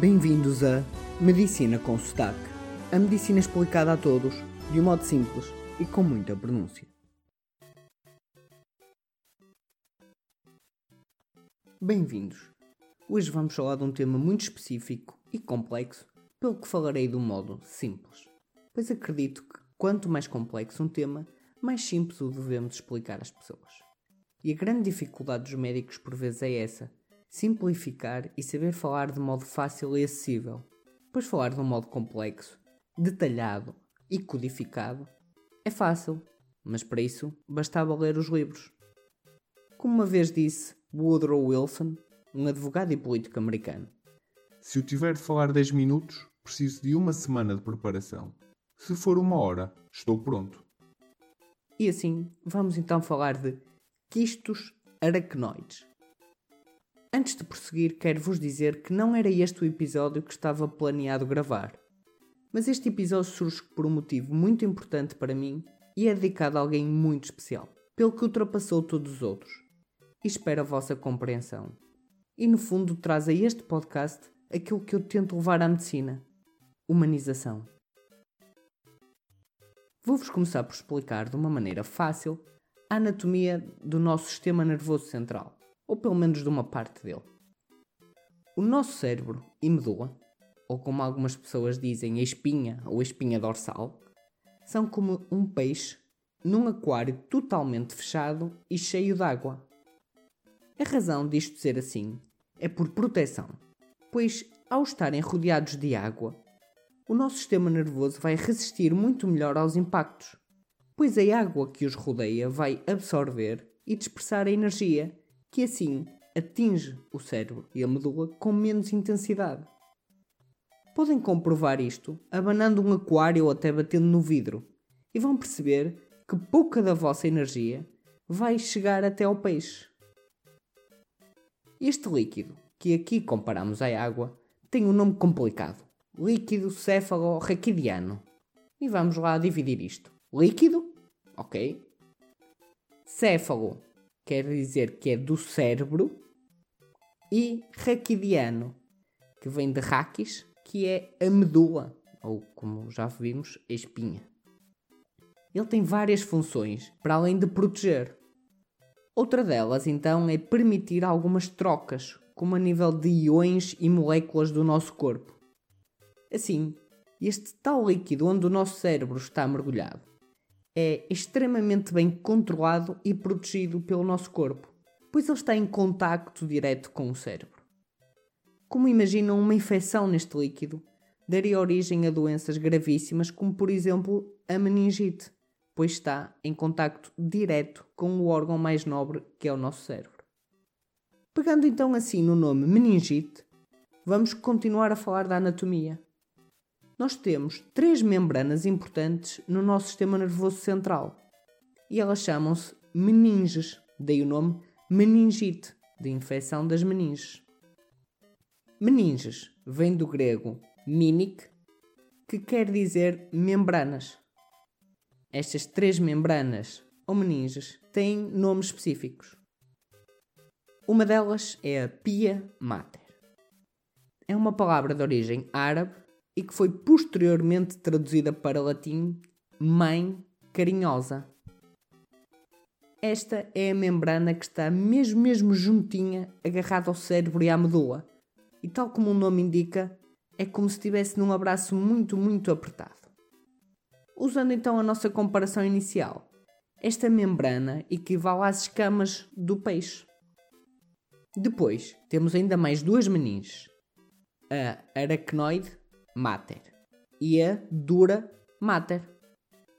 Bem-vindos a Medicina com Sotaque. A medicina explicada a todos, de um modo simples e com muita pronúncia. Bem-vindos. Hoje vamos falar de um tema muito específico e complexo, pelo que falarei de um modo simples. Pois acredito que quanto mais complexo um tema, mais simples o devemos explicar às pessoas. E a grande dificuldade dos médicos por vezes é essa: simplificar e saber falar de modo fácil e acessível. Pois falar de um modo complexo, detalhado e codificado é fácil, mas para isso bastava ler os livros. Como uma vez disse Woodrow Wilson, um advogado e político americano. Se eu tiver de falar 10 minutos, preciso de uma semana de preparação. Se for uma hora, estou pronto. E assim, vamos então falar de quistos aracnoides. Antes de prosseguir, quero vos dizer que não era este o episódio que estava planeado gravar. Mas este episódio surge por um motivo muito importante para mim e é dedicado a alguém muito especial, pelo que ultrapassou todos os outros. E espero a vossa compreensão. E no fundo traz a este podcast aquilo que eu tento levar à medicina: humanização. Vou-vos começar por explicar de uma maneira fácil a anatomia do nosso sistema nervoso central ou pelo menos de uma parte dele. O nosso cérebro e medula, ou como algumas pessoas dizem, a espinha ou a espinha dorsal, são como um peixe num aquário totalmente fechado e cheio de água. A razão disto ser assim é por proteção, pois ao estarem rodeados de água, o nosso sistema nervoso vai resistir muito melhor aos impactos, pois a água que os rodeia vai absorver e dispersar a energia que assim atinge o cérebro e a medula com menos intensidade. Podem comprovar isto abanando um aquário ou até batendo no vidro e vão perceber que pouca da vossa energia vai chegar até ao peixe. Este líquido, que aqui comparamos à água, tem um nome complicado: líquido céfalo-raquidiano. E vamos lá dividir isto. Líquido, ok. Céfalo quer dizer que é do cérebro, e raquidiano, que vem de raquis, que é a medula, ou como já vimos, a espinha. Ele tem várias funções, para além de proteger. Outra delas, então, é permitir algumas trocas, como a nível de iões e moléculas do nosso corpo. Assim, este tal líquido onde o nosso cérebro está mergulhado é extremamente bem controlado e protegido pelo nosso corpo, pois ele está em contacto direto com o cérebro. Como imaginam, uma infecção neste líquido daria origem a doenças gravíssimas, como por exemplo a meningite, pois está em contacto direto com o órgão mais nobre que é o nosso cérebro. Pegando então assim no nome meningite, vamos continuar a falar da anatomia nós temos três membranas importantes no nosso sistema nervoso central e elas chamam-se meninges, daí o nome meningite, de infecção das meninges. Meninges vem do grego minic, que quer dizer membranas. Estas três membranas, ou meninges, têm nomes específicos. Uma delas é a pia mater. É uma palavra de origem árabe e que foi posteriormente traduzida para latim mãe carinhosa. Esta é a membrana que está mesmo mesmo juntinha, agarrada ao cérebro e à medula. E tal como o nome indica, é como se estivesse num abraço muito, muito apertado. Usando então a nossa comparação inicial, esta membrana equivale às escamas do peixe. Depois, temos ainda mais duas meninges, a aracnoide mater e a dura mater.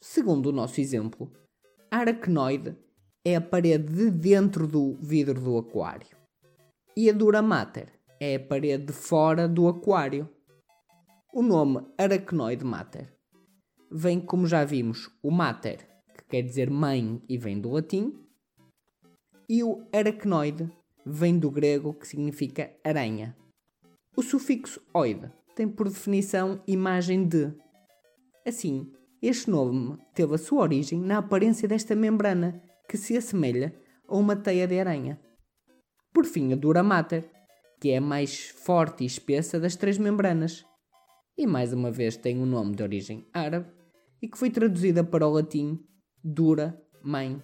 Segundo o nosso exemplo, a aracnoide é a parede de dentro do vidro do aquário e a dura mater é a parede de fora do aquário. O nome aracnoide mater vem, como já vimos, o mater, que quer dizer mãe e vem do latim, e o aracnoide vem do grego, que significa aranha. O sufixo oide tem por definição imagem de. Assim, este nome teve a sua origem na aparência desta membrana, que se assemelha a uma teia de aranha. Por fim, a dura mater, que é a mais forte e espessa das três membranas. E mais uma vez tem um nome de origem árabe e que foi traduzida para o latim dura mãe.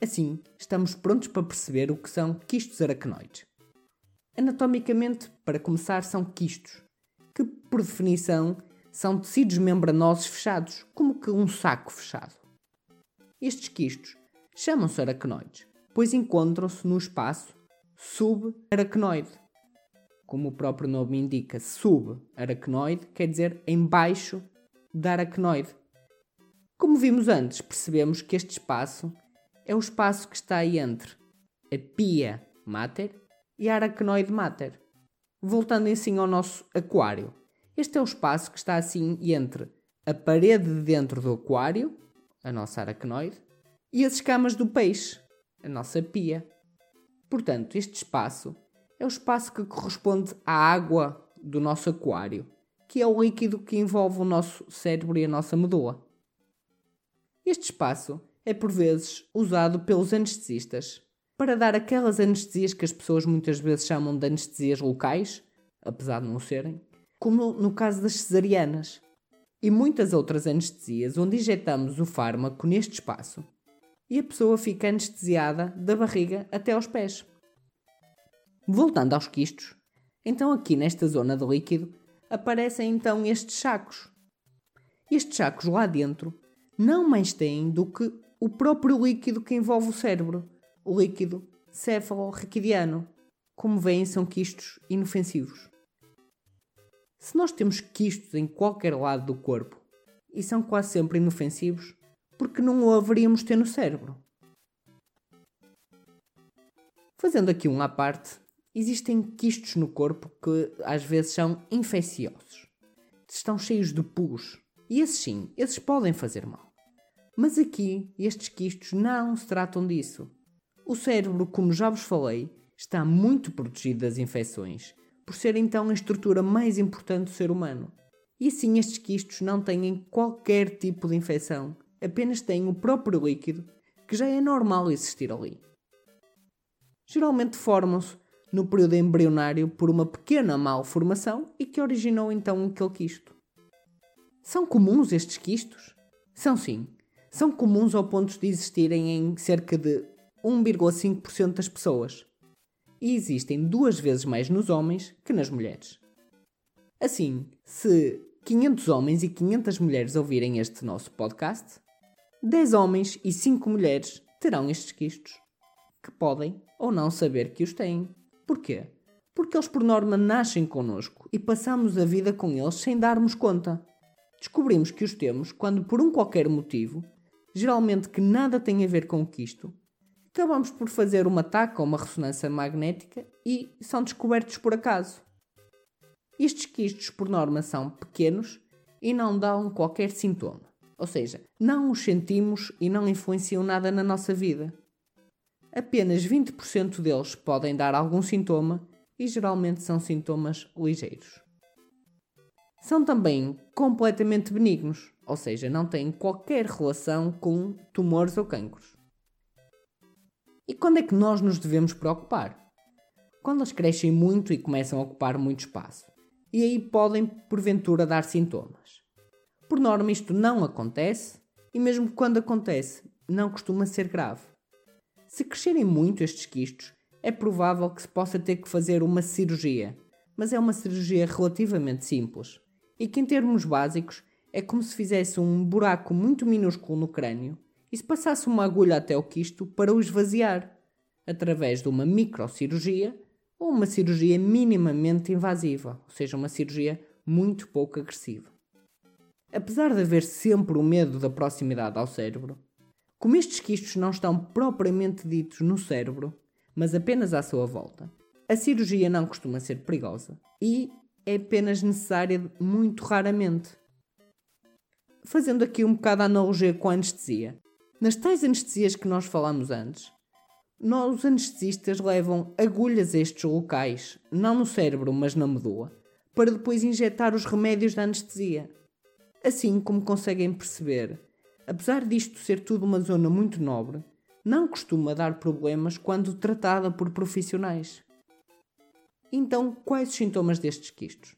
Assim, estamos prontos para perceber o que são quistos aracnoides. Anatomicamente, para começar, são quistos, que por definição são tecidos membranosos fechados, como que um saco fechado. Estes quistos chamam-se aracnoides, pois encontram-se no espaço subaracnoide. Como o próprio nome indica, subaracnoide quer dizer embaixo da aracnoide. Como vimos antes, percebemos que este espaço é o espaço que está aí entre a pia mater e a aracnoide mater. Voltando assim ao nosso aquário. Este é o espaço que está assim entre a parede de dentro do aquário, a nossa aracnoide, e as escamas do peixe, a nossa pia. Portanto, este espaço é o espaço que corresponde à água do nosso aquário, que é o líquido que envolve o nosso cérebro e a nossa medula. Este espaço é por vezes usado pelos anestesistas para dar aquelas anestesias que as pessoas muitas vezes chamam de anestesias locais, apesar de não serem, como no caso das cesarianas, e muitas outras anestesias onde injetamos o fármaco neste espaço e a pessoa fica anestesiada da barriga até aos pés. Voltando aos quistos, então aqui nesta zona do líquido aparecem então estes sacos. Estes sacos lá dentro não mais têm do que o próprio líquido que envolve o cérebro, líquido céfalo-raquidiano. Como veem, são quistos inofensivos. Se nós temos quistos em qualquer lado do corpo e são quase sempre inofensivos, porque não o haveríamos ter no cérebro? Fazendo aqui um à parte, existem quistos no corpo que às vezes são infecciosos. Estão cheios de pus. E esses sim, esses podem fazer mal. Mas aqui, estes quistos não se tratam disso. O cérebro, como já vos falei, está muito protegido das infecções, por ser então a estrutura mais importante do ser humano. E assim estes quistos não têm qualquer tipo de infecção, apenas têm o próprio líquido, que já é normal existir ali. Geralmente formam-se no período embrionário por uma pequena malformação e que originou então aquele quisto. São comuns estes quistos? São sim. São comuns ao ponto de existirem em cerca de 1,5% das pessoas. E existem duas vezes mais nos homens que nas mulheres. Assim, se 500 homens e 500 mulheres ouvirem este nosso podcast, 10 homens e 5 mulheres terão estes quistos, que podem ou não saber que os têm. Porquê? Porque eles, por norma, nascem connosco e passamos a vida com eles sem darmos conta. Descobrimos que os temos quando, por um qualquer motivo, geralmente que nada tem a ver com quisto, acabamos por fazer uma taca ou uma ressonância magnética e são descobertos por acaso. Estes quistos, por norma, são pequenos e não dão qualquer sintoma. Ou seja, não os sentimos e não influenciam nada na nossa vida apenas 20% deles podem dar algum sintoma e geralmente são sintomas ligeiros. São também completamente benignos, ou seja, não têm qualquer relação com tumores ou cancros. E quando é que nós nos devemos preocupar? Quando eles crescem muito e começam a ocupar muito espaço. E aí podem, porventura, dar sintomas. Por norma, isto não acontece, e mesmo quando acontece, não costuma ser grave. Se crescerem muito estes quistos, é provável que se possa ter que fazer uma cirurgia, mas é uma cirurgia relativamente simples e que, em termos básicos, é como se fizesse um buraco muito minúsculo no crânio e se passasse uma agulha até o quisto para o esvaziar, através de uma microcirurgia ou uma cirurgia minimamente invasiva, ou seja, uma cirurgia muito pouco agressiva. Apesar de haver sempre o medo da proximidade ao cérebro, como estes quistos não estão propriamente ditos no cérebro, mas apenas à sua volta, a cirurgia não costuma ser perigosa e é apenas necessária muito raramente. Fazendo aqui um bocado a analogia com a anestesia. Nas tais anestesias que nós falamos antes, nós, os anestesistas levam agulhas a estes locais, não no cérebro, mas na medula, para depois injetar os remédios da anestesia. Assim como conseguem perceber, apesar disto ser tudo uma zona muito nobre, não costuma dar problemas quando tratada por profissionais. Então, quais os sintomas destes quistos?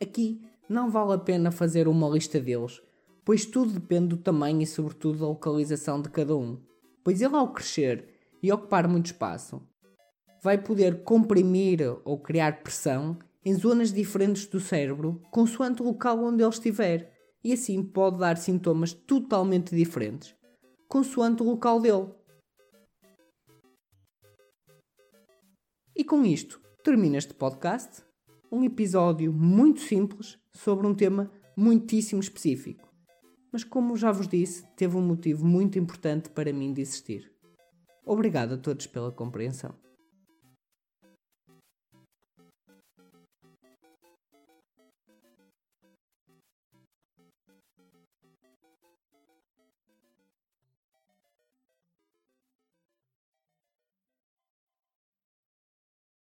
Aqui não vale a pena fazer uma lista deles, pois tudo depende do tamanho e, sobretudo, da localização de cada um. Pois ele, ao crescer e ocupar muito espaço, vai poder comprimir ou criar pressão em zonas diferentes do cérebro, consoante o local onde ele estiver, e assim pode dar sintomas totalmente diferentes, consoante o local dele. E com isto, termina este podcast, um episódio muito simples sobre um tema muitíssimo específico. Mas como já vos disse, teve um motivo muito importante para mim de existir. Obrigado a todos pela compreensão.